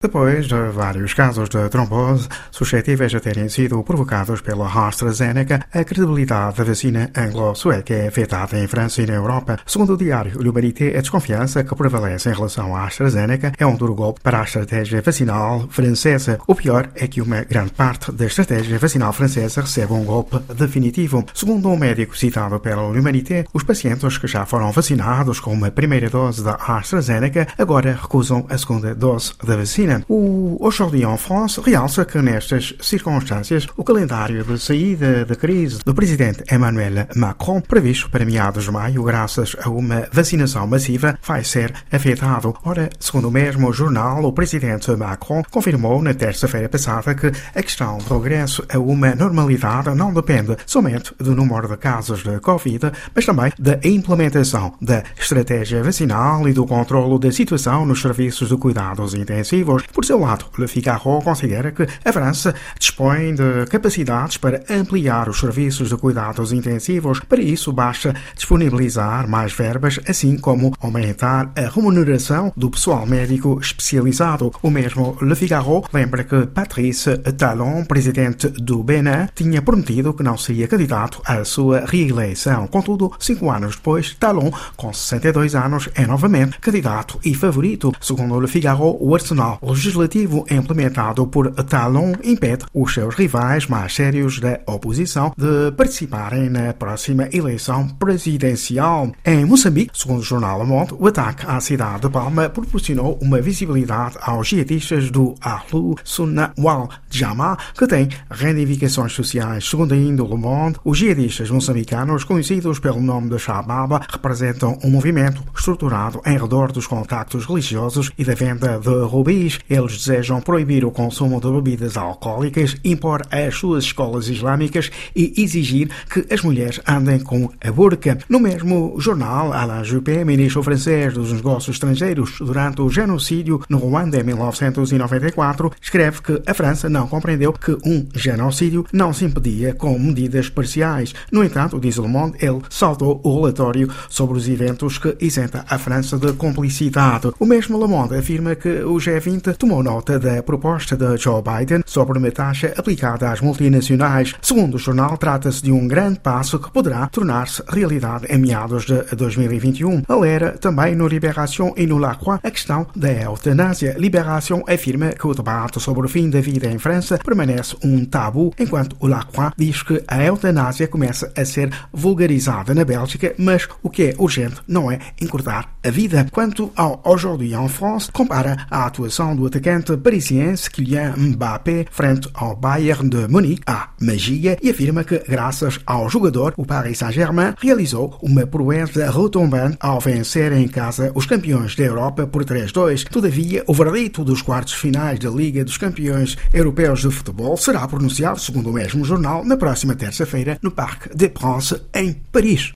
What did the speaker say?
Depois de vários casos de trombose suscetíveis de terem sido provocados pela AstraZeneca, a credibilidade da vacina anglo-sueca é afetada em França e na Europa. Segundo o diário L'Humanité, a desconfiança que prevalece em relação à AstraZeneca é um duro golpe para a estratégia vacinal francesa. O pior é que uma grande parte da estratégia vacinal francesa recebe um golpe definitivo. Segundo um médico citado pela L'Humanité, os pacientes que já foram vacinados com uma primeira dose da AstraZeneca agora recusam a segunda dose da vacina. O Aujourd'hui en France realça que nestas circunstâncias o calendário de saída da crise do presidente Emmanuel Macron, previsto para meados de maio, graças a uma vacinação massiva, vai ser afetado. Ora, segundo o mesmo jornal, o presidente Macron confirmou na terça-feira passada que a questão do regresso a uma normalidade não depende somente do número de casos de Covid, mas também da implementação da estratégia vacinal e do controlo da situação nos serviços de cuidados intensivos por seu lado, Le Figaro considera que a França dispõe de capacidades para ampliar os serviços de cuidados intensivos. Para isso, basta disponibilizar mais verbas, assim como aumentar a remuneração do pessoal médico especializado. O mesmo Le Figaro lembra que Patrice Talon, presidente do Benin, tinha prometido que não seria candidato à sua reeleição. Contudo, cinco anos depois, Talon, com 62 anos, é novamente candidato e favorito. Segundo Le Figaro, o Arsenal legislativo implementado por Talon impede os seus rivais mais sérios da oposição de participarem na próxima eleição presidencial. Em Moçambique, segundo o jornal Le Monde, o ataque à cidade de Palma proporcionou uma visibilidade aos jihadistas do Ahlu Sunnah wal Jamaa, que têm reivindicações sociais. Segundo ainda o Le Monde, os jihadistas moçambicanos, conhecidos pelo nome de Shababa, representam um movimento estruturado em redor dos contactos religiosos e da venda de rubis eles desejam proibir o consumo de bebidas alcoólicas, impor às suas escolas islâmicas e exigir que as mulheres andem com a burca. No mesmo jornal, Alain Juppé, ministro francês dos negócios estrangeiros durante o genocídio no Ruanda em 1994, escreve que a França não compreendeu que um genocídio não se impedia com medidas parciais. No entanto, diz Le Monde, ele saltou o relatório sobre os eventos que isenta a França de cumplicidade. O mesmo Le Monde afirma que o G20 tomou nota da proposta de Joe Biden sobre uma taxa aplicada às multinacionais. Segundo o jornal, trata-se de um grande passo que poderá tornar-se realidade em meados de 2021. Alera também no Libération e no La Croix a questão da eutanásia. Libération afirma que o debate sobre o fim da vida em França permanece um tabu, enquanto o La Croix diz que a eutanásia começa a ser vulgarizada na Bélgica, mas o que é urgente não é encurtar a vida. Quanto ao Aujourd'hui en France, compara a atuação do atacante parisiense Kylian Mbappé frente ao Bayern de Munique à magia e afirma que, graças ao jogador, o Paris Saint-Germain realizou uma proeza retumbante ao vencer em casa os campeões da Europa por 3-2. Todavia, o verdito dos quartos finais da Liga dos Campeões Europeus de Futebol será pronunciado, segundo o mesmo jornal, na próxima terça-feira no Parque des Princes, em Paris.